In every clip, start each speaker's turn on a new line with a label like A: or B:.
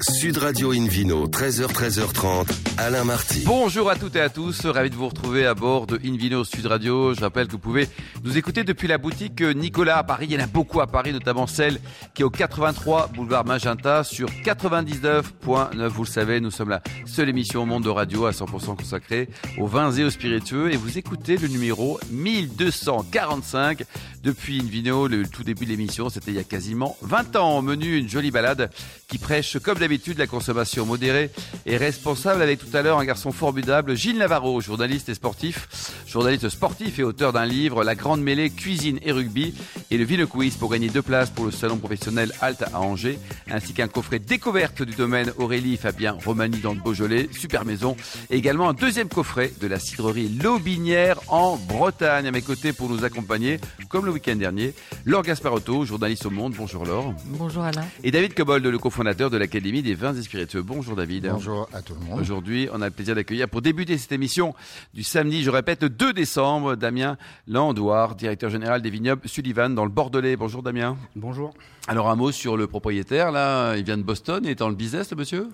A: Sud Radio Invino, 13h, 13h30, Alain Marty.
B: Bonjour à toutes et à tous, ravi de vous retrouver à bord de Invino Sud Radio. Je rappelle que vous pouvez nous écouter depuis la boutique Nicolas à Paris. Il y en a beaucoup à Paris, notamment celle qui est au 83 boulevard Magenta sur 99.9. Vous le savez, nous sommes la seule émission au monde de radio à 100% consacrée aux vins et aux spiritueux. Et vous écoutez le numéro 1245 depuis Invino, le tout début de l'émission. C'était il y a quasiment 20 ans. Au menu, une jolie balade qui prêche comme d'habitude la consommation modérée et responsable. Avec tout à l'heure un garçon formidable, Gilles Navarro, journaliste et sportif, journaliste sportif et auteur d'un livre, La Grande Mêlée, Cuisine et Rugby, et le Ville Quiz pour gagner deux places pour le salon professionnel Alt à Angers, ainsi qu'un coffret découverte du domaine Aurélie Fabien Romani dans le Beaujolais, super maison, et également un deuxième coffret de la cidrerie Lobinière en Bretagne. À mes côtés pour nous accompagner, comme le week-end dernier, Laure Gasparotto, journaliste au Monde. Bonjour Laure.
C: Bonjour Alain.
B: Et David Cobold, le cofondateur de l'Académie des vins et spiritueux. Bonjour David.
D: Bonjour à tout le monde.
B: Aujourd'hui, on a le plaisir d'accueillir pour débuter cette émission du samedi, je répète, 2 décembre, Damien Landouard, directeur général des vignobles Sullivan dans le Bordelais. Bonjour Damien.
E: Bonjour.
B: Alors un mot sur le propriétaire, là, il vient de Boston, il est dans le business, le monsieur?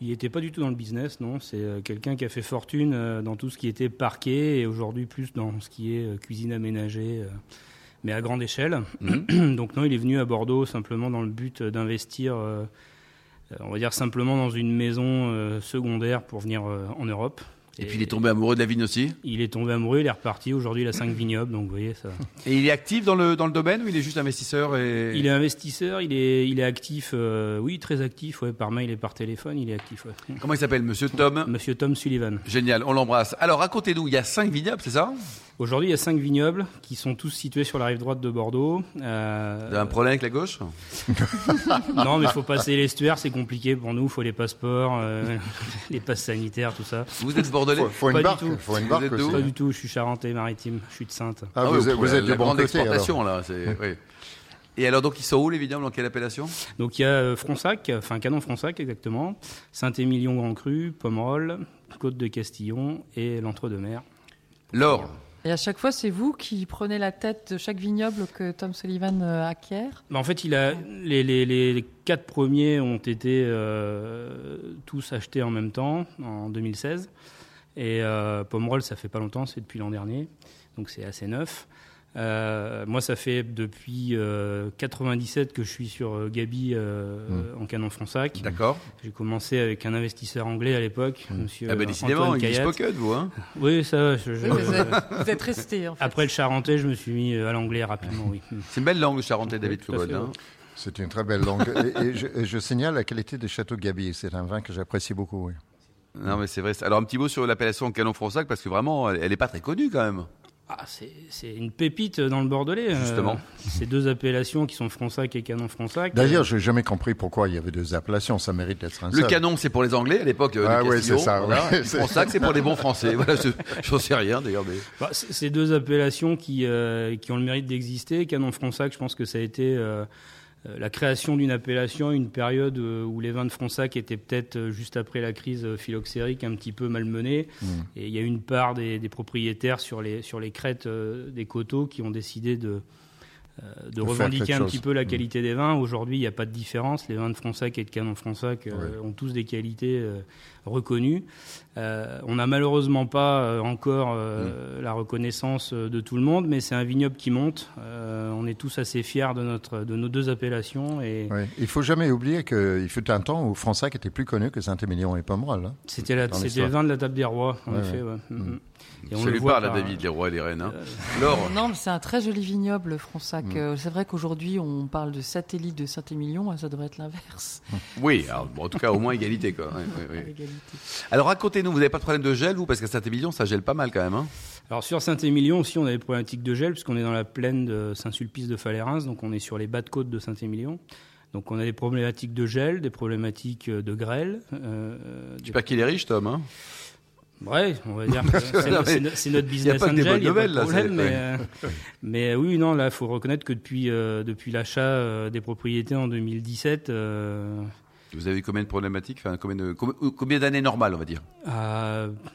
E: Il n'était pas du tout dans le business, non. C'est euh, quelqu'un qui a fait fortune euh, dans tout ce qui était parquet et aujourd'hui plus dans ce qui est euh, cuisine aménagée, mais à grande échelle. Mhm. Donc non, il est venu à Bordeaux simplement dans le but d'investir on va dire simplement dans une maison secondaire pour venir en Europe.
B: Et, puis il est tombé amoureux de la vigne aussi
E: Il est tombé amoureux, il est reparti. Aujourd'hui, il a 5 vignobles, donc vous voyez ça.
B: Et il est actif dans le, dans le domaine ou il est juste investisseur et...
E: Il est investisseur, il est, il est actif, euh, oui, très actif, ouais, par mail et par téléphone, il est actif. Ouais.
B: Comment il s'appelle? Monsieur Tom?
E: Monsieur Tom Sullivan.
B: Génial, on l'embrasse. Alors racontez-nous, il y a 5 vignobles, c'est ça?
E: Aujourd'hui, il y a cinq vignobles qui sont tous situés sur la rive droite de Bordeaux.
B: Euh... Vous avez un problème avec la gauche
E: Non, mais il faut passer l'estuaire, c'est compliqué pour nous. Il faut les passeports, euh, les passes sanitaires, tout ça.
B: Vous êtes bordelais
D: faut, faut, une barque, du tout. Faut une barque
E: Pas du tout. Je suis charentais-maritime. Je suis de Sainte.
D: Ah, vous, ah, vous, êtes
B: de
D: grande
B: exportation là. oui. Et alors, donc, ils sont où les vignobles? Dans quelle appellation?
E: Donc, il y a euh, Fronsac, enfin Canon Fronsac exactement, Saint-Émilion Grand Cru, Pomerol, Côte de Castillon et l'Entre-deux-Mers.
B: L'or
C: et à chaque fois, c'est vous qui prenez la tête de chaque vignoble que Tom Sullivan euh, acquiert?
E: Bah, En fait, il a, les, les, les, quatre premiers ont été euh, tous achetés en même temps, en 2016. Et euh, Pomerol, ça fait pas longtemps, c'est depuis l'an dernier, donc c'est assez neuf. Euh, moi, ça fait depuis 97 euh, que je suis sur euh, Gabi hmm. en canon Fronsac.
B: D'accord.
E: J'ai commencé avec un investisseur anglais à l'époque,
B: hmm. Monsieur. Ah ben décidément, il spoken, vous, hein
E: Oui, ça. Je,
C: vous, êtes, resté. En fait.
E: Après le charentais, je me suis mis à l'anglais rapidement. Oui.
B: C'est une belle langue, le charentais, David oui, hein.
D: C'est une très belle langue. et, je, signale la qualité des châteaux Gabi. C'est un vin que j'apprécie beaucoup. Oui.
B: Non, mais c'est vrai. Alors, un petit mot sur l'appellation Canon Fronsac, parce que vraiment, elle n'est pas très connue quand même.
E: Ah, c'est une pépite dans le Bordelais.
B: Euh, Justement.
E: ces deux appellations qui sont Fronsac et Canon Fronsac.
D: D'ailleurs, je n'ai jamais compris pourquoi il y avait deux appellations. Ça mérite d'être un
B: Le Canon, c'est pour les Anglais à l'époque.
D: Ah oui, c'est ça.
B: Fronsac, c'est pour les bons Français. Voilà, j'en sais rien d'ailleurs. Mais...
E: Bah, c'est deux appellations qui, euh, qui ont le mérite d'exister. Canon Fronsac, je pense que ça a été. Euh, euh, la création d'une appellation, une période euh, où les vins de Fronsac étaient peut-être euh, juste après la crise phylloxérique un petit peu malmenés. Mmh. Et il y a une part des, propriétaires sur les, sur les crêtes des coteaux qui ont décidé de, de, revendiquer un petit peu la mmh. qualité des vins. Aujourd'hui, il n'y a pas de différence. Les vins de Fronsac et de Canon Fronsac ont tous des qualités reconnu. Euh, on n'a malheureusement pas euh, encore euh, mm. la reconnaissance de tout le monde, mais c'est un vignoble qui monte. on est tous assez fiers de, notre, de nos deux appellations. Et...
D: Il faut jamais oublier qu'il fut un temps où Fronsac était plus connu que Saint-Émilion et Pomerol. Hein,
E: c'était le vin de la table des rois, en effet. Mm.
B: Mm. Et on lui parle, David, les rois et les reines. Hein.
C: Non, mais c'est un très joli vignoble, Fronsac. c'est vrai qu'aujourd'hui, on parle de satellite de Saint-Émilion, ça devrait être l'inverse.
B: Oui, en tout cas, au moins égalité. Quoi. Alors racontez-nous, vous n'avez pas de problème de gel, vous? Parce qu'à Saint-Émilion, ça gèle pas mal quand même. Hein
E: Alors sur Saint-Émilion aussi, on a des problématiques de gel, puisqu'on est dans la plaine de Saint-Sulpice de Falérins, donc on est sur les bas de côte de Saint-Émilion. Donc on a des problématiques de gel, des problématiques euh, de grêle.
B: Euh, J'espère qu'il est riche, Tom. Hein
E: Ouais, on va dire que c'est notre business
B: angel, il
E: n'y a
B: pas de problème,
E: mais, euh, mais, oui, non, là, il faut reconnaître que depuis, depuis l'achat des propriétés en 2017,
B: vous avez eu combien de problématiques enfin, Combien, combien d'années normales, on va dire?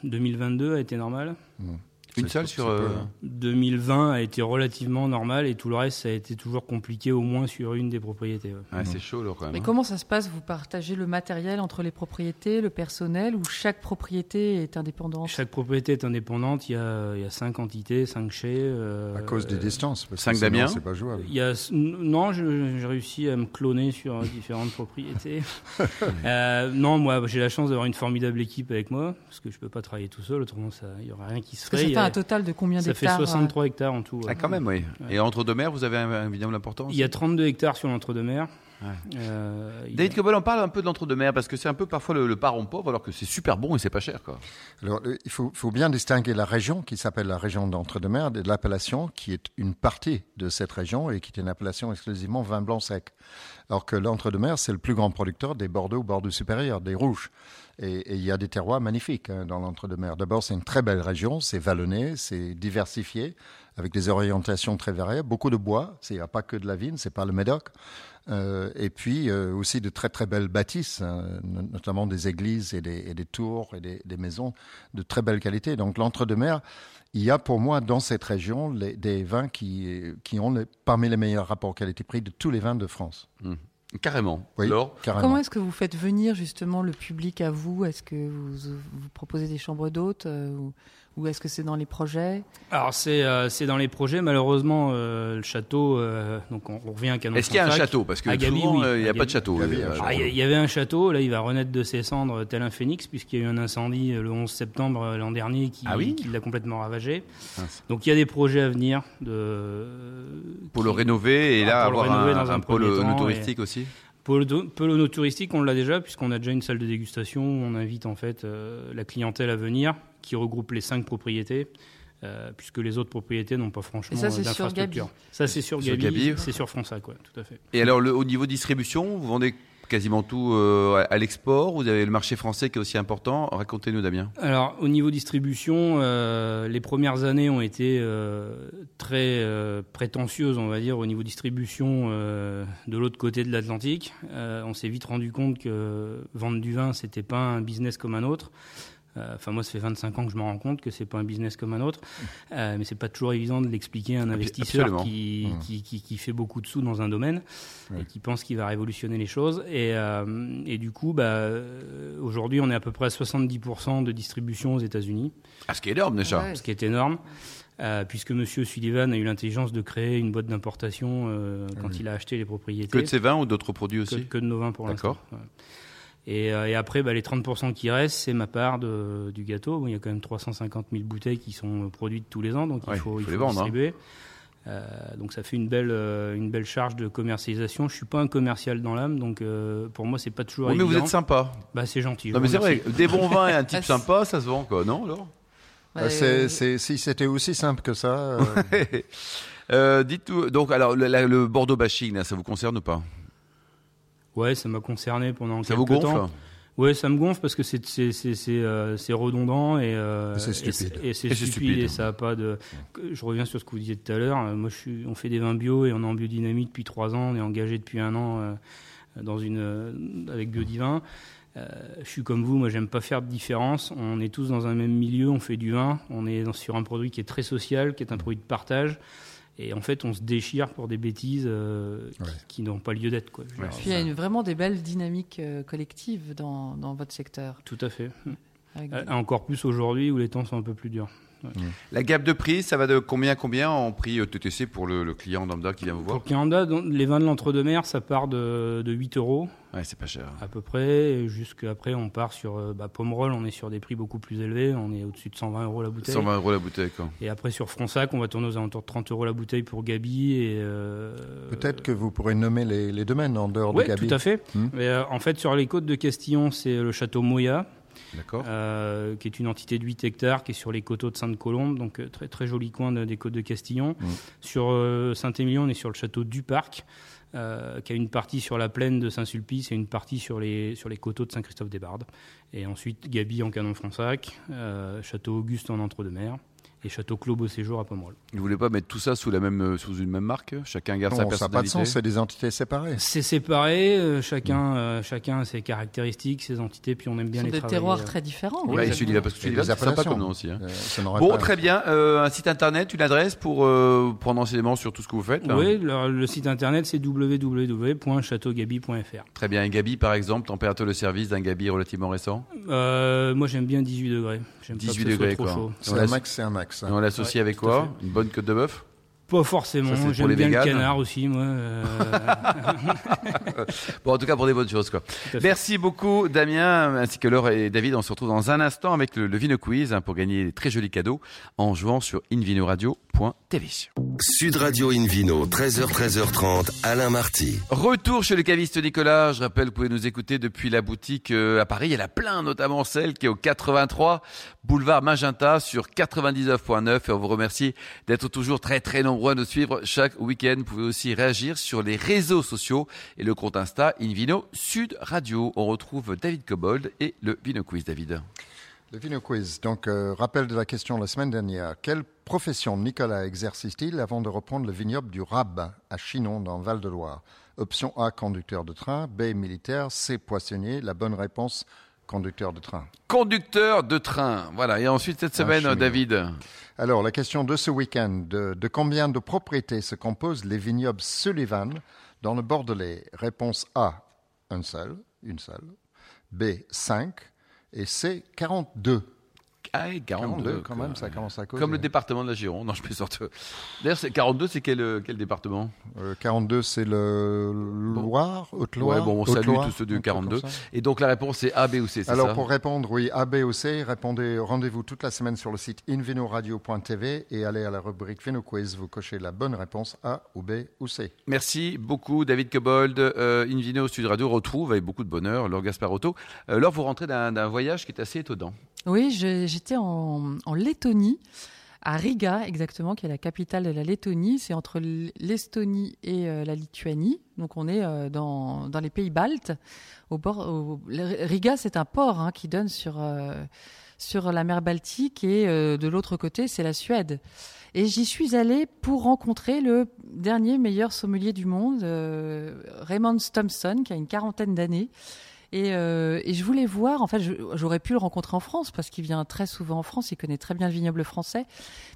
E: 2022 a été normal.
B: Mmh. Une seule sur.
D: peu,
B: euh.
E: 2020 a été relativement normal et tout le reste, ça a été toujours compliqué, au moins sur une des propriétés. ouais.
B: ouais, c'est chaud, là, quand même.
C: Mais
B: hein.
C: comment ça se passe? Vous partagez le matériel entre les propriétés, le personnel, ou chaque propriété est indépendante?
E: Chaque propriété est indépendante. Il y a, il y a cinq entités, cinq chais. euh,
D: À cause des
E: euh,
D: distances. parce
B: Cinq Damien.
D: C'est pas jouable.
E: Il y a, non, j'ai réussi à me cloner sur différentes propriétés. Euh, non, moi, j'ai la chance d'avoir une formidable équipe avec moi, parce que je peux pas travailler tout seul, autrement ça, il y aurait rien qui se ferait. A-
C: un total de combien
E: ça fait
C: d'hectares euh,
E: 63 hectares en tout.
B: Ah, quand même, oui.
E: Ouais.
B: Et entre deux mers, vous avez un, vignoble important
E: Il y a 32 hectares sur l'entre-deux-mer.
B: Ouais.
E: Euh,
B: David Cobol, on parle un peu de l'entre-deux-mers parce que c'est un peu parfois le, le parent pauvre alors que c'est super bon et c'est pas cher. Quoi.
D: Alors, euh, il faut, faut bien distinguer la région qui s'appelle la région d'Entre-deux-Mers de l'appellation qui est une partie de cette région et qui est une appellation exclusivement vin blanc sec. Alors que l'Entre-deux-Mers, c'est le plus grand producteur des Bordeaux, Bordeaux supérieur, des rouges. Et, il y a des terroirs magnifiques hein, dans l'Entre-deux-Mers. D'abord, c'est une très belle région, c'est vallonné, c'est diversifié, avec des orientations très variées, beaucoup de bois. Il n'y a pas que de la vigne, c'est pas le Médoc. Euh, et puis euh, aussi de très très belles bâtisses, hein, no- notamment des églises et des, tours et des, maisons de très belle qualité. Donc l'entre-deux-mer, il y a pour moi dans cette région des vins qui, ont parmi les meilleurs rapports qualité-prix de tous les vins de France.
B: Carrément.
D: Oui,
B: Laure
D: carrément.
C: Comment est-ce que vous faites venir justement le public à vous? Est-ce que vous, vous proposez des chambres d'hôtes euh, ou, ou est-ce que c'est dans les projets?
E: Alors c'est euh, c'est dans les projets. Malheureusement, euh, le château. euh, donc on, on revient à Canon.
B: Est-ce qu'il y a un château? Parce que
E: À Gabi,
B: souvent,
E: oui.
B: il n'y a pas de château.
E: Ah, Il y, a- il y avait un château, là il va renaître de ses cendres tel un phénix, puisqu'il y a eu un incendie le 11 septembre l'an dernier qui,
B: Ah oui
E: qui l'a complètement ravagé.
B: Mince.
E: Donc il y a des projets à venir de,
B: Pour
E: qui-
B: le rénover et
E: Ah,
B: là
E: pour le
B: avoir un,
E: dans un
B: un pôle touristique aussi
E: Pôle do- pôle touristique, on l'a déjà, puisqu'on a déjà une salle de dégustation où on invite en fait euh, la clientèle à venir, qui regroupe les cinq propriétés. euh, puisque les autres propriétés n'ont pas franchement
C: Et ça, c'est sur
E: d'infrastructure.
C: Gabi
E: Ça, c'est sur,
B: Sur
E: Gabi,
B: Gabi.
E: c'est sur Fronsac, ouais, tout à fait.
B: Et alors, le, au niveau distribution, vous vendez quasiment tout euh, à- à l'export. Vous avez le marché français qui est aussi important. Racontez-nous, Damien.
E: Alors, au niveau distribution, euh, les premières années ont été euh, très euh, prétentieuses, on va dire, au niveau distribution euh, de l'autre côté de l'Atlantique. Euh, on s'est vite rendu compte que vendre du vin, c'était pas un business comme un autre. Euh, Enfin, moi, ça fait 25 ans que je me rends compte que c'est pas un business comme un autre, Euh, mais c'est pas toujours évident de l'expliquer à un investisseur
B: absolument.
E: qui,
D: Mmh.
E: qui, qui, qui fait beaucoup de sous dans un domaine et qui pense qu'il va révolutionner les choses. Et, euh, et du coup, bah, aujourd'hui, on est à peu près à 70% de distribution aux États-Unis,
B: Ah, ce qui est énorme déjà.
C: Ouais.
E: ce qui est énorme. euh, puisque Monsieur Sullivan a eu l'intelligence de créer une boîte d'importation euh, quand
D: oui.
E: il a acheté les propriétés
B: Que de ces vins ou d'autres produits
E: que,
B: aussi
E: que de nos vins pour l'instant.
B: D'accord.
E: Ouais. Et, euh, et après, bah, les 30% qui restent, c'est ma part de, du gâteau. Bon, il y a quand même 350 000 bouteilles qui sont produites tous les ans, donc
B: Ouais,
E: il faut,
B: faut
E: il faut
B: les vendre, hein.
E: distribuer. Euh, donc ça fait une belle, euh, une belle charge de commercialisation. Je suis pas un commercial dans l'âme, donc euh, pour moi c'est pas toujours
B: Oui, mais
E: évident.
B: vous êtes sympa.
E: Bah c'est gentil.
B: Non, mais c'est vrai, des bons vins et un type sympa, ça se vend quoi, non, Laure
D: Ah,
C: Ouais,
D: c'est-
C: euh,
D: c'est- si c'était aussi simple que ça, euh,
B: Euh, Dites-nous, donc, alors, le, la- le Bordeaux bashing, là, ça vous concerne ou pas?
E: Ouais, ça m'a concerné pendant
B: Ça vous
E: quelques
B: gonfle
E: temps. Ouais, ça me gonfle parce que c'est euh, redondant et euh,
D: c'est stupide.
E: et c'est
B: Et c'est
E: stupide,
B: stupide.
E: et ça a pas de. Je reviens sur ce que vous disiez tout à l'heure. Euh, Moi, je suis, on fait des vins bio et on est en biodynamie depuis trois ans. On est engagé depuis un an euh, dans une euh, avec Biodivin. Je suis comme vous, moi j'aime pas faire de différence. On est tous dans un même milieu, on fait du vin, on est dans- sur un produit qui est très social, qui est un produit de partage. Et en fait, on se déchire pour des bêtises euh, qui-
D: Ouais.
E: qui, n'ont pas lieu d'être. quoi.
B: Ouais,
C: Puis il y a une- vraiment des belles dynamiques euh, collectives dans, dans votre secteur.
E: Tout à fait. Euh,
C: des-
E: Encore plus aujourd'hui où les temps sont un peu plus durs.
B: La gamme de prix, ça va de combien à combien en prix euh, TTC pour le, le client lambda qui vient vous voir
E: Pour Kianda, dans- les vins de l'entre-deux-mers, ça part de, de 8 euros
B: Ouais, c'est pas cher.
E: à peu près. et Jusqu'après, on part sur euh, bah, Pomerol, on est sur des prix beaucoup plus élevés. On est au-dessus de 120 euros la bouteille.
B: 120 euros la bouteille, quoi.
E: Et après, sur Fronsac, on va tourner aux alentours de 30 euros la bouteille pour Gabi. Et, euh,
D: peut-être que vous pourrez nommer les, les domaines en dehors
E: Oui,
D: de Gabi.
E: tout à fait.
D: Hmm.
E: Mais, euh, en fait, sur les côtes de Castillon, c'est le château Moya. Euh, qui est une entité de 8 hectares, qui est sur les coteaux de Sainte-Colombe, donc euh, très, très joli coin de- des côtes de Castillon.
D: Mm.
E: Sur euh, Saint-Émilion, on est sur le château du Parc, euh, qui a une partie sur la plaine de Saint-Sulpice et une partie sur les, sur les coteaux de Saint-Christophe-des-Bardes. Et ensuite, Gabi en Canon-Fronsac, château Auguste en Entre-deux-Mers. Et Château Clos Beau Séjour à Pomerol.
B: Vous voulez pas mettre tout ça sous la même euh, sous une même marque Chacun garde sa
D: Non, ça n'a pas de
B: personnalité.
D: sens, c'est des entités séparées.
E: C'est séparé, euh, chacun, euh, chacun a ses caractéristiques, ses entités, puis on aime
C: Ce
E: bien
C: sont
E: les
C: des
E: travailler.
C: terroirs très différents.
B: Ouais,
E: Exactement.
B: celui-là parce que
D: Et
B: celui-là
D: des
B: c'est sympa comme nom aussi. hein.
D: Euh, ça
B: Bon,
D: pas-
B: très bien. Euh, un site internet, une adresse pour euh, prendre enseignement sur tout ce que vous faites. là
E: Oui, le, le site internet c'est www.châteaugabi.fr.
B: Très bien. Un Gabi, par exemple, température de service d'un Gabi relativement récent?
E: Euh, moi j'aime bien 18 degrés. J'aime pas que
B: 18
E: ce soit
B: degrés,
E: trop
B: quoi.
E: chaud.
D: C'est un max, c'est un max.
B: Et on l'associe
E: Ouais,
B: avec quoi. Une bonne côte de bœuf?
E: Pas forcément. J'aime
B: les
E: bien
B: véganes.
E: le canard aussi, moi. euh,
B: Bon, en tout cas, pour des bonnes choses, quoi. Merci beaucoup, Damien, ainsi que Laure et David. On se retrouve dans un instant avec le, le Vino Quiz hein, pour gagner des très jolis cadeaux en jouant sur invinoradio.tv.
A: Sud Radio Invino, 13h, 13h30, Alain Marty.
B: Retour chez le caviste Nicolas. Je rappelle, vous pouvez nous écouter depuis la boutique euh, à Paris. Il y en a plein, notamment celle qui est au 83 boulevard Magenta sur 99.9. Et on vous remercie d'être toujours très très nombreux à nous suivre chaque week-end. Vous pouvez aussi réagir sur les réseaux sociaux et le compte Insta Invino Sud Radio. On retrouve David Cobold et le Vino Quiz, David.
D: Le Vino Quiz. Donc, euh, rappel de la question la semaine dernière. Quelle profession Nicolas exerce-t-il avant de reprendre le vignoble du Rab à Chinon, dans le Val-de-Loire? Option A, conducteur de train. B, militaire. C, poissonnier. La bonne réponse, conducteur de train.
B: Conducteur de train. Voilà. Et ensuite, cette
D: Un
B: semaine. David.
D: Alors, la question de ce week-end. De, de combien de propriétés se composent les vignobles Sullivan dans le Bordelais? Réponse A, un seul, une seule. B, 5. Et C, 42.
B: Ah, et 42,
D: 42, quand même, ça commence à causer.
B: Comme le département de la Gironde. Non, je plaisante. D'ailleurs, c'est 42, c'est quel, euh, quel département?
D: Euh, 42, c'est le Loire, Haute-Loire.
B: Ouais, bon, on salue tous ceux du
D: un truc
B: 42.
D: comme ça.
B: Et donc la réponse c'est A, B ou C, c'est
D: Alors
B: ça?
D: pour répondre, oui, A, B ou C, répondez, rendez-vous toute la semaine sur le site invinoradio.tv et allez à la rubrique Vino Quiz, vous cochez la bonne réponse A ou B ou C.
B: Merci beaucoup David Cobold. Euh, Invino Sud Radio retrouve avec beaucoup de bonheur Laure Gasparotto. Euh, Laure, vous rentrez d'un d'un voyage qui est assez étonnant.
C: Oui, je- j'étais en, Lettonie, à Riga exactement, qui est la capitale de la Lettonie. C'est entre l'Estonie et euh, la Lituanie. Donc on est euh, dans, dans les pays baltes. Riga, c'est un port hein, qui donne sur, euh, sur la mer Baltique et de l'autre côté, c'est la Suède. Et j'y suis allée pour rencontrer le dernier meilleur sommelier du monde, Raymond Thompson, qui a une quarantaine d'années. Et, euh, et je voulais voir, en fait, j'aurais pu le rencontrer en France parce qu'il vient très souvent en France, il connaît très bien le vignoble français.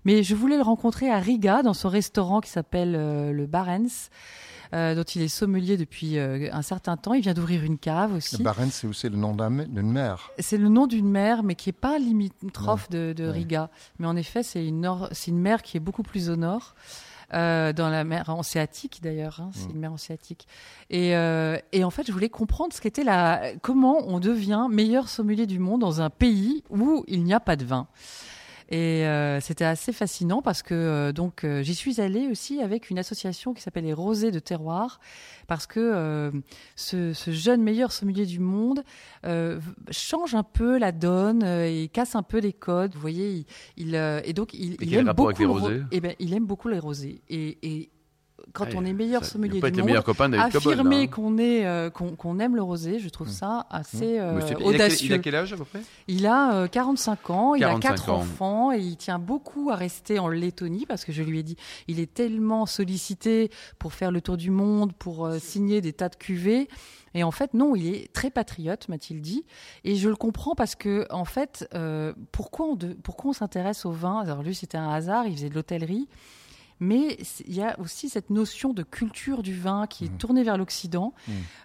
C: Mais je voulais le rencontrer à Riga, dans son restaurant qui s'appelle euh, le Barents, euh, dont il est sommelier depuis euh, un certain temps. Il vient d'ouvrir une cave aussi.
D: Barents, c'est aussi le nom d'un- d'une mer?
C: C'est le nom d'une mer, mais qui est pas limitrophe de, de
D: Ouais.
C: Riga. Mais en effet, c'est une, nord- c'est une mer qui est beaucoup plus au nord, euh, dans la mer Hanséatique d'ailleurs. hein, c'est une mer Hanséatique. Et, euh, et en fait, je voulais comprendre ce qu'était la, comment on devient meilleur sommelier du monde dans un pays où il n'y a pas de vin. Et euh, c'était assez fascinant parce que euh, donc euh, j'y suis allée aussi avec une association qui s'appelle les Rosés de Terroir parce que ce, ce jeune meilleur sommelier du monde change un peu la donne et casse un peu les codes. Vous voyez, il, il, et donc il, aime beaucoup
B: avec les
C: le ro-
B: rosés
C: eh ben, il aime beaucoup les rosés et, et quand
B: Ouais,
C: on est meilleur sommelier du monde, affirmer
B: hein.
C: qu'on euh, qu'on aime le rosé, je trouve ça assez euh,
B: Monsieur- il, a quel,
C: audacieux.
B: il a quel âge à peu près?
C: Il a euh, 45 ans, il
B: 45
C: a quatre
B: ans.
C: enfants et il tient beaucoup à rester en Lettonie parce que je lui ai dit, il est tellement sollicité pour faire le tour du monde, pour euh, signer des tas de cuvées. Et en fait, non, il est très patriote, m'a-t-il dit. Et je le comprends parce que, en fait, euh, pourquoi on, de- pourquoi on s'intéresse au vin? Alors lui, c'était un hasard, il faisait de l'hôtellerie. Mais il y a aussi cette notion de culture du vin qui est tournée vers l'Occident.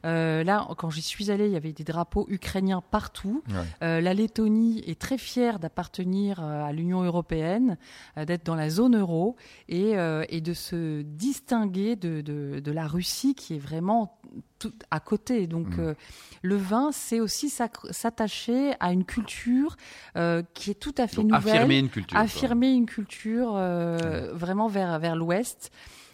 C: Euh, là, quand j'y suis allée, il y avait des drapeaux ukrainiens partout.
D: Ouais.
C: Euh, la Lettonie est très fière d'appartenir euh, à l'Union européenne, d'être dans la zone euro et, euh, et de se distinguer de, de, de la Russie qui est vraiment tout à côté. Donc
D: Mm.
C: euh, le vin, c'est aussi s'attacher à une culture qui est tout à fait
B: Donc,
C: nouvelle
B: affirmer une culture. quoi.
C: affirmer une culture vraiment vers, vers l'ouest.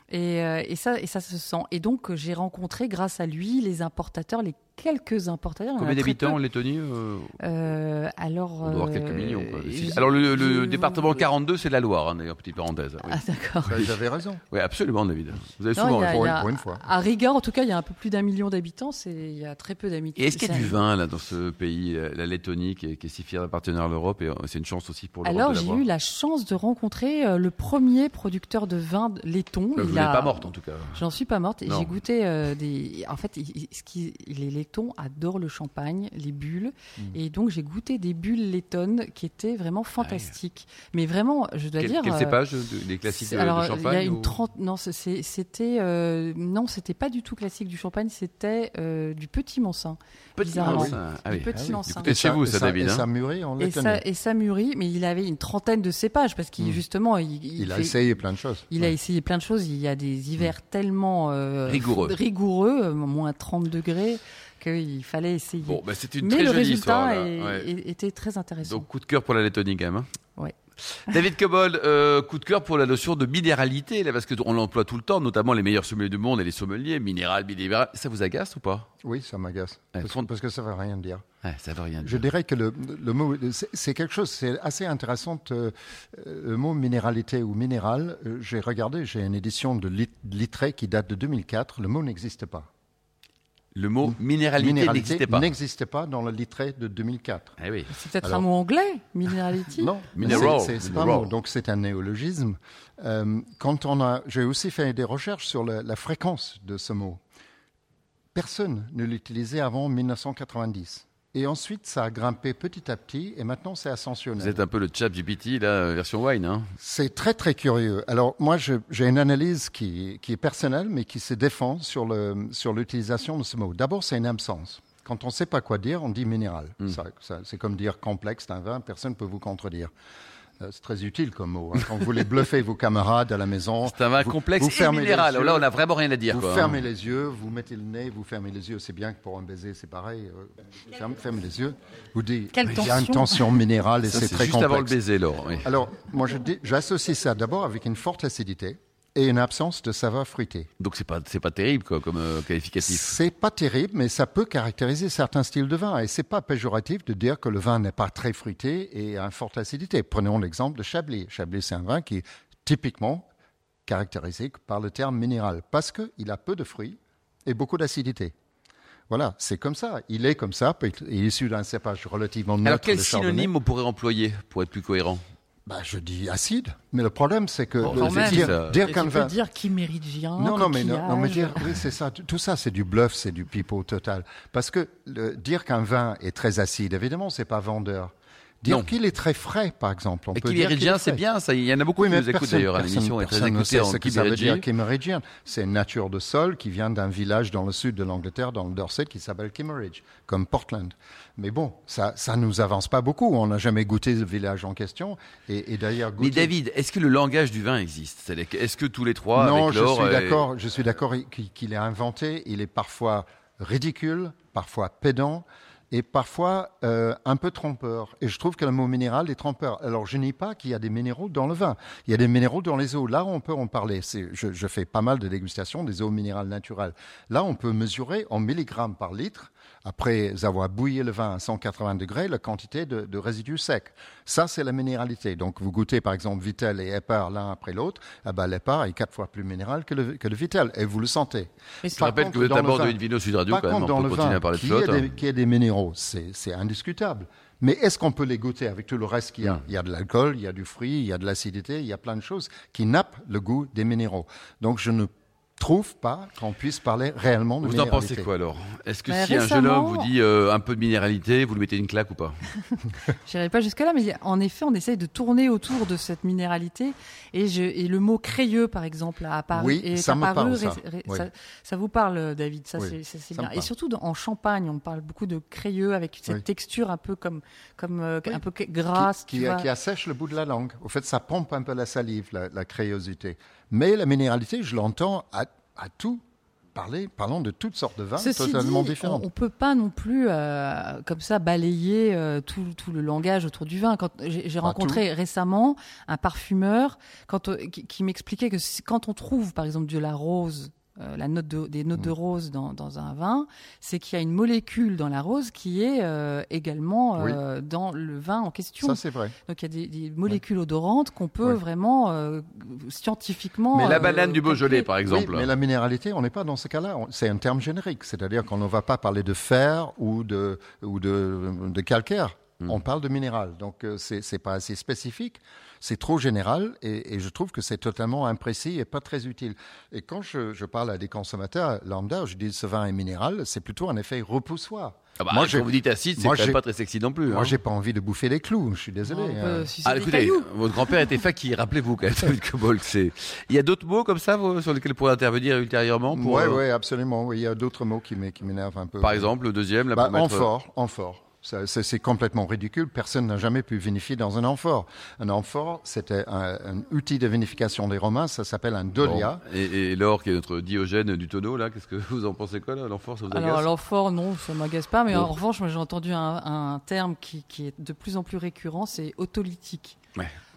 C: Et, euh, et, ça, et ça se sent. Et donc, j'ai rencontré, grâce à lui, les importateurs, les quelques importateurs. il
B: Combien d'habitants en. Lettonie euh,
C: Euh, alors,
B: On doit avoir quelques
C: euh,
B: millions. quoi. Si-
C: je-
B: Alors le, le
C: je-
B: département 42, c'est la Loire, hein, d'ailleurs, petite parenthèse. Oui,
C: Ah d'accord.
D: Ben, J'avais raison.
B: Oui, absolument, David. Vous avez
C: Non,
B: souvent
C: il a-
B: raison.
D: Pour
C: il
D: une-
C: a-
D: pour une fois.
C: À Riga, en tout cas, il y a un peu plus d'un million d'habitants. Il y a très peu d'habitants.
B: Et est-ce qu'il y a du vin là dans ce pays, euh, la Lettonie, qui est, qui est si fière d'appartenir à l'Europe et c'est une chance aussi pour l'Europe
C: Alors j'ai eu la chance de rencontrer le premier producteur de vin laiton.
B: Vous
C: Il
B: n'êtes pas morte en tout cas.
C: J'en suis pas morte j'ai goûté euh, des. En fait, il- il- ce qui... les laitons adorent le champagne, les bulles,
B: Mm.
C: et donc j'ai goûté des bulles laitonnes qui étaient vraiment fantastiques. Mais vraiment, je dois
B: Quel,
C: dire.
B: quel
C: euh,
B: cépage de- des classiques de,
C: alors,
B: de
C: il y a
B: champagne ou-.
C: Non, c'était euh, non, c'était pas du tout classique du champagne. C'était euh, du petit Mansin.
B: Petit. Mansin. Ah oui.
C: Du petit
B: Ah oui. De chez vous, ça,
D: et
B: David.
D: Et
B: hein.
D: ça mûrit en
C: Et
D: Lettonie.
C: ça, et ça mûrit, mais il avait une trentaine de cépages parce qu'il
D: Mm.
C: justement, il, il
D: Il a
C: fait-
D: essayé plein de choses.
C: il a essayé plein de choses. Il y a des hivers tellement euh,
B: Rigoureux.
C: rigoureux, moins 30 degrés, qu'il fallait essayer.
B: Bon, bah, c'est une
C: Mais
B: très
C: le
B: jolie
C: résultat
B: histoire. là.
C: est-
B: Ouais.
C: est- était très intéressant.
B: Donc coup de cœur pour la Lettonie quand même. hein.
C: Ouais.
B: David Cobol, euh, coup de cœur pour la notion de minéralité, là, parce qu'on l'emploie tout le temps, notamment les meilleurs sommeliers du monde et les sommeliers, minéral, minéral. Ça vous agace ou pas?
D: Oui, ça m'agace.
B: Ouais,
D: Parce, parce que ça ne veut rien dire.
B: ouais, Ça veut rien dire.
D: Je dirais que le, le mot, c'est- quelque chose, c'est assez intéressant. euh, le mot minéralité ou minéral, euh, j'ai regardé, j'ai une édition de Lit- Littré qui date de 2004. Le mot n'existe pas.
B: Le mot minéralité n'existait pas.
D: n'existait pas dans le Littré de 2004.
B: Ah oui.
C: C'est peut-être
D: Alors-
C: un mot anglais, minerality.
D: Non,
B: Mineral.
D: c'est- c'est c'est pas un
B: Mineral.
D: mot. Donc c'est un néologisme. Euh, quand on a, j'ai aussi fait des recherches sur la, la fréquence de ce mot. Personne ne l'utilisait avant 1990. Et ensuite, ça a grimpé petit à petit, et maintenant c'est
B: Vous
D: ascensionnel.
B: êtes un peu le chat GPT, là, version wine. Hein.
D: C'est très très curieux. Alors moi, j'ai une analyse qui, qui est personnelle, mais qui se défend sur le sur l'utilisation de ce mot. D'abord, c'est une absence. Quand on ne sait pas quoi dire, on dit minéral.
B: Hmm.
D: Ça- ça- c'est comme dire complexe d'un vin, personne ne peut vous contredire. Euh, c'est très utile comme mot. hein. Quand vous voulez bluffer vos camarades à la maison,
B: C'est un vin
D: vous-
B: complexe
D: vous
B: et
D: fermez les
B: minéral.
D: yeux,
B: Là, on n'a vraiment rien à dire.
D: vous
B: quoi, hein.
D: fermez les yeux, vous mettez le nez, vous fermez les yeux. C'est bien que pour un baiser, c'est pareil. euh, fermez, fermez les yeux. Vous dites,
C: Quelle
D: il y a une
C: tension.
D: minérale et c'est très
B: juste
D: complexe.
B: avant le baiser, Laure. oui.
D: Alors, moi, je dis- j'associe ça d'abord avec une forte acidité et une absence de saveur fruitée.
B: Donc c'est pas c'est pas terrible quoi, comme euh, qualificatif.
D: C'est pas terrible, mais ça peut caractériser certains styles de vin. Et c'est pas péjoratif de dire que le vin n'est pas très fruité et a une forte acidité. Prenons l'exemple de Chablis. Chablis, c'est un vin qui est typiquement caractérisé par le terme minéral parce qu'il a peu de fruits et beaucoup d'acidité. Voilà, c'est comme ça. Il est comme ça, il est issu d'un cépage relativement neutre.
B: Alors quel synonyme on pourrait employer pour être plus cohérent?
D: Bah, Je dis acide, mais le problème, c'est que
B: Bon,
D: le- dire, dire qu'un vin.
C: dire qui mérite bien.
D: Non, non, mais, non, non, mais dire, oui, c'est ça. Tout tout ça, c'est du bluff, c'est du pipeau total. Parce que le- dire qu'un vin est très acide, évidemment, c'est pas vendeur. Dire qu'il est très frais, par exemple, on
B: Et
D: est
B: c'est bien, ça. Il y en a beaucoup
D: Oui,
B: qui nous écoutent d'ailleurs à l'émission.
D: personne ne sait ce que ça veut dire. C'est une nature de sol qui vient d'un village dans le sud de l'Angleterre, dans le Dorset, qui s'appelle Kimmeridge, comme Portland. Mais bon, ça, ça nous avance pas beaucoup. On n'a jamais goûté le village en question. Et, et d'ailleurs,
B: Mais David, est-ce que le langage du vin existe? Est-ce que tous les trois,
D: Non,
B: avec
D: je suis
B: et-
D: d'accord. Je suis d'accord qu'il est inventé. Il est parfois ridicule, parfois pédant et parfois euh, un peu trompeur. Et je trouve que le mot minéral est trompeur. Alors, je nie pas qu'il y a des minéraux dans le vin. Il y a des minéraux dans les eaux. Là, on peut en parler. Je, je fais pas mal de dégustations des eaux minérales naturelles. Là, on peut mesurer en milligrammes par litre, après avoir bouilli le vin à 180 degrés, la quantité de, de résidus secs. Ça, c'est la minéralité. Donc, vous goûtez par exemple Vitel et Épar l'un après l'autre. Eh ben, l'Épar est quatre fois plus minéral que le, que le Vitel. Et vous le sentez.
C: Mais
B: Je rappelle que vous êtes à bord de
D: vin-
B: une vidéo Sud Radio quand même. On
D: dans
B: peut
D: le
B: continuer
D: vin,
B: à parler de
D: qu'il y ait
B: flotte.
D: des- minéraux, c'est indiscutable. Mais est-ce qu'on peut les goûter avec tout le reste qu'il y a?
B: Mm.
D: Il y a de l'alcool, il y a du fruit, il y a de l'acidité, il y a plein de choses qui nappent le goût des minéraux. Donc je ne trouve pas qu'on puisse parler réellement de
B: Vous en
D: minéralité.
B: pensez quoi alors Est-ce que
C: Mais
B: si un jeune homme vous dit euh, un peu de minéralité, vous lui mettez une claque ou pas?
C: J'irai pas jusque-là, mais en effet, on essaye de tourner autour de cette minéralité. Et, je, et le mot crayeux, par exemple, a apparu.
D: Oui,
C: est
D: ça me
C: apparu
D: parle, ça.
C: ré- ré-
D: Oui.
C: ça, ça vous parle, David Ça,
D: Oui,
C: c'est- bien. Et surtout dans- en Champagne, on parle beaucoup de crayeux avec cette
D: Oui.
C: texture un peu comme, comme euh,
D: Oui.
C: un peu grasse.
D: qui, qui, qui assèche le bout de la langue. Au fait, ça pompe un peu la salive, la, la créosité. Mais la minéralité, je l'entends à, à tout parler, parlant de toutes sortes de vins
C: Ceci
D: totalement
C: dit,
D: différents.
C: on, on peut pas non plus euh, comme ça balayer euh, tout, tout le langage autour du vin. Quand j'ai rencontré récemment un parfumeur quand, euh, qui, qui m'expliquait que quand on trouve par exemple de la rose euh, la note de, des notes de
D: Mm.
C: rose dans, dans un vin, c'est qu'il y a une molécule dans la rose qui est euh, également euh, dans le vin en question.
D: Ça, c'est vrai.
C: Donc il y a des, des molécules odorantes qu'on peut
D: Ouais.
C: vraiment euh, scientifiquement.
B: Mais la
C: euh,
B: banane du Beaujolais, par exemple.
D: Oui, mais la minéralité, on n'est pas dans ce cas-là. C'est un terme générique, c'est-à-dire qu'on ne va pas parler de fer ou de, ou de, de calcaire.
B: Hmm.
D: On parle de minéral. Donc, c'est c'est pas assez spécifique. C'est trop général et, et je trouve que c'est totalement imprécis et pas très utile. Et quand je, je parle à des consommateurs lambda, je dis ce vin est minéral, c'est plutôt un effet repoussoir.
B: Ah bah,
D: Moi,
B: quand vous dites acide, c'est pas très sexy non plus.
D: Moi,
B: hein.
D: j'ai pas envie de bouffer les clous. Je suis désolé. Hein.
C: sucer
B: Ah,
C: des
B: écoutez,
C: cailloux.
B: votre grand-père était fakir, rappelez-vous quand même, Cobolk, c'est- Il y a d'autres mots comme ça vous, sur lesquels vous pourrez intervenir ultérieurement
D: Oui,
B: euh,
D: oui, absolument. Il y a d'autres mots qui m'é- qui m'énervent un peu.
B: Par exemple, le deuxième, là,
D: Bah,
B: mettre-
D: amphore, amphore. Ça, C'est c'est complètement ridicule. Personne n'a jamais pu vinifier dans un amphore. Un amphore, c'était un, un outil de vinification des Romains. Ça s'appelle un dolia.
B: Bon. Et, et Laure, qui est notre Diogène du tonneau, là, qu'est-ce que vous en pensez quoi, là L'enfort, ça vous agace
C: Alors l'amphore, non, ça m'agace pas. Mais
B: Bon.
C: en revanche, moi j'ai entendu un, un terme qui, qui est de plus en plus récurrent, c'est autolytique.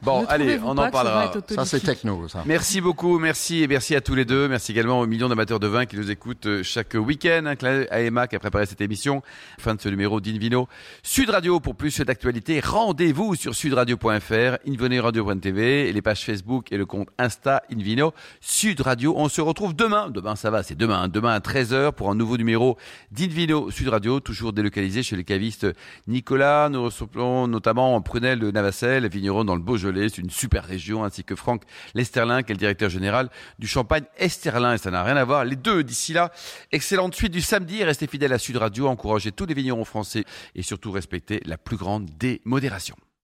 B: Bon, allez, on en parlera.
D: Ça, c'est techno, ça.
B: Merci beaucoup, merci et merci à tous les deux. Merci également aux millions d'amateurs de vin qui nous écoutent euh, chaque week-end. Un clin d'œil à Emma qui a préparé cette émission. Fin de ce numéro d'Invino. Sud Radio pour plus d'actualité. Rendez-vous sur sudradio.fr, invinoradio.tv et les pages Facebook et le compte Insta Invino Sud Radio. On se retrouve demain. Demain, ça va, c'est demain. hein. Demain à 13h pour un nouveau numéro d'Invino Sud Radio, toujours délocalisé chez le caviste Nicolas. Nous recevons notamment Prunel de Navacelle, vigneron dans le C'est une super région, ainsi que Franck Lesterlin, qui est le directeur général du Champagne Esterlin. Et ça n'a rien à voir. Les deux, d'ici là, excellente suite du samedi. Restez fidèles à Sud Radio, encouragez tous les vignerons français et surtout respectez la plus grande démodération.